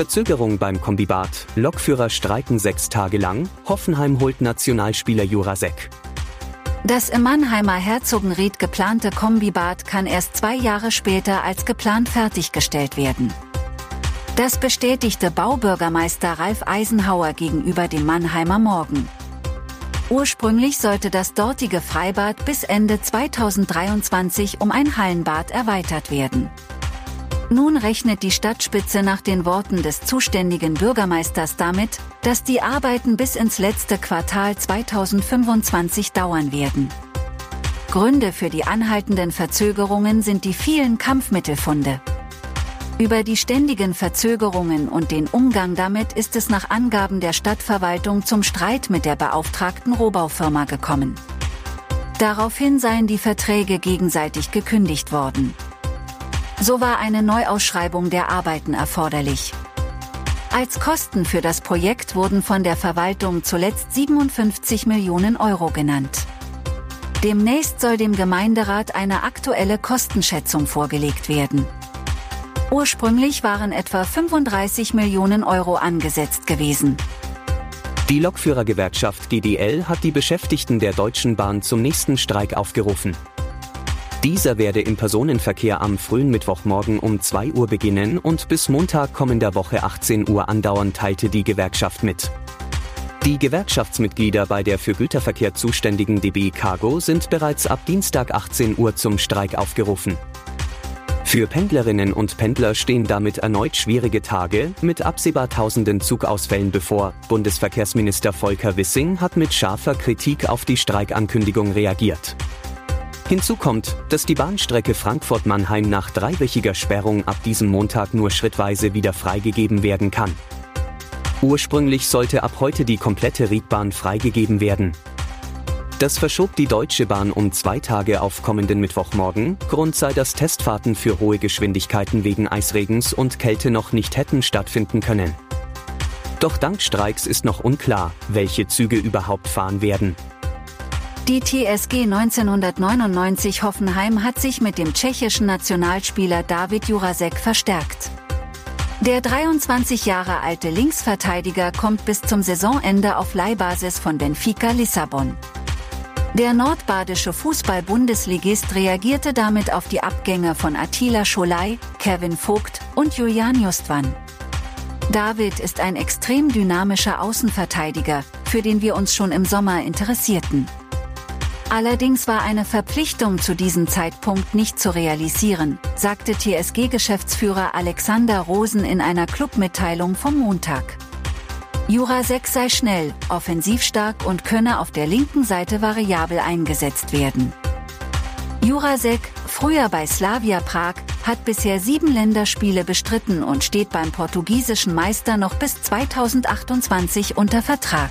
Verzögerung beim Kombibad, Lokführer streiken sechs Tage lang, Hoffenheim holt Nationalspieler Jurasek. Das im Mannheimer Herzogenried geplante Kombibad kann erst zwei Jahre später als geplant fertiggestellt werden. Das bestätigte Baubürgermeister Ralf Eisenhauer gegenüber dem Mannheimer Morgen. Ursprünglich sollte das dortige Freibad bis Ende 2023 um ein Hallenbad erweitert werden. Nun rechnet die Stadtspitze nach den Worten des zuständigen Bürgermeisters damit, dass die Arbeiten bis ins letzte Quartal 2025 dauern werden. Gründe für die anhaltenden Verzögerungen sind die vielen Kampfmittelfunde. Über die ständigen Verzögerungen und den Umgang damit ist es nach Angaben der Stadtverwaltung zum Streit mit der beauftragten Rohbaufirma gekommen. Daraufhin seien die Verträge gegenseitig gekündigt worden. So war eine Neuausschreibung der Arbeiten erforderlich. Als Kosten für das Projekt wurden von der Verwaltung zuletzt 57 Millionen Euro genannt. Demnächst soll dem Gemeinderat eine aktuelle Kostenschätzung vorgelegt werden. Ursprünglich waren etwa 35 Millionen Euro angesetzt gewesen. Die Lokführergewerkschaft GDL hat die Beschäftigten der Deutschen Bahn zum nächsten Streik aufgerufen. Dieser werde im Personenverkehr am frühen Mittwochmorgen um 2 Uhr beginnen und bis Montag kommender Woche 18 Uhr andauern, teilte die Gewerkschaft mit. Die Gewerkschaftsmitglieder bei der für Güterverkehr zuständigen DB Cargo sind bereits ab Dienstag 18 Uhr zum Streik aufgerufen. Für Pendlerinnen und Pendler stehen damit erneut schwierige Tage mit absehbar tausenden Zugausfällen bevor. Bundesverkehrsminister Volker Wissing hat mit scharfer Kritik auf die Streikankündigung reagiert. Hinzu kommt, dass die Bahnstrecke Frankfurt-Mannheim nach dreiwöchiger Sperrung ab diesem Montag nur schrittweise wieder freigegeben werden kann. Ursprünglich sollte ab heute die komplette Riedbahn freigegeben werden. Das verschob die Deutsche Bahn um zwei Tage auf kommenden Mittwochmorgen. Grund sei, dass Testfahrten für hohe Geschwindigkeiten wegen Eisregens und Kälte noch nicht hätten stattfinden können. Doch dank Streiks ist noch unklar, welche Züge überhaupt fahren werden. Die TSG 1999 Hoffenheim hat sich mit dem tschechischen Nationalspieler David Jurasek verstärkt. Der 23 Jahre alte Linksverteidiger kommt bis zum Saisonende auf Leihbasis von Benfica Lissabon. Der nordbadische Fußball-Bundesligist reagierte damit auf die Abgänge von Attila Scholai, Kevin Vogt und Julian Justwan. David ist ein extrem dynamischer Außenverteidiger, für den wir uns schon im Sommer interessierten. Allerdings war eine Verpflichtung zu diesem Zeitpunkt nicht zu realisieren, sagte TSG-Geschäftsführer Alexander Rosen in einer Clubmitteilung vom Montag. Jura 6 sei schnell, offensiv stark und könne auf der linken Seite variabel eingesetzt werden. Jurasek, früher bei Slavia Prag, hat bisher sieben Länderspiele bestritten und steht beim portugiesischen Meister noch bis 2028 unter Vertrag.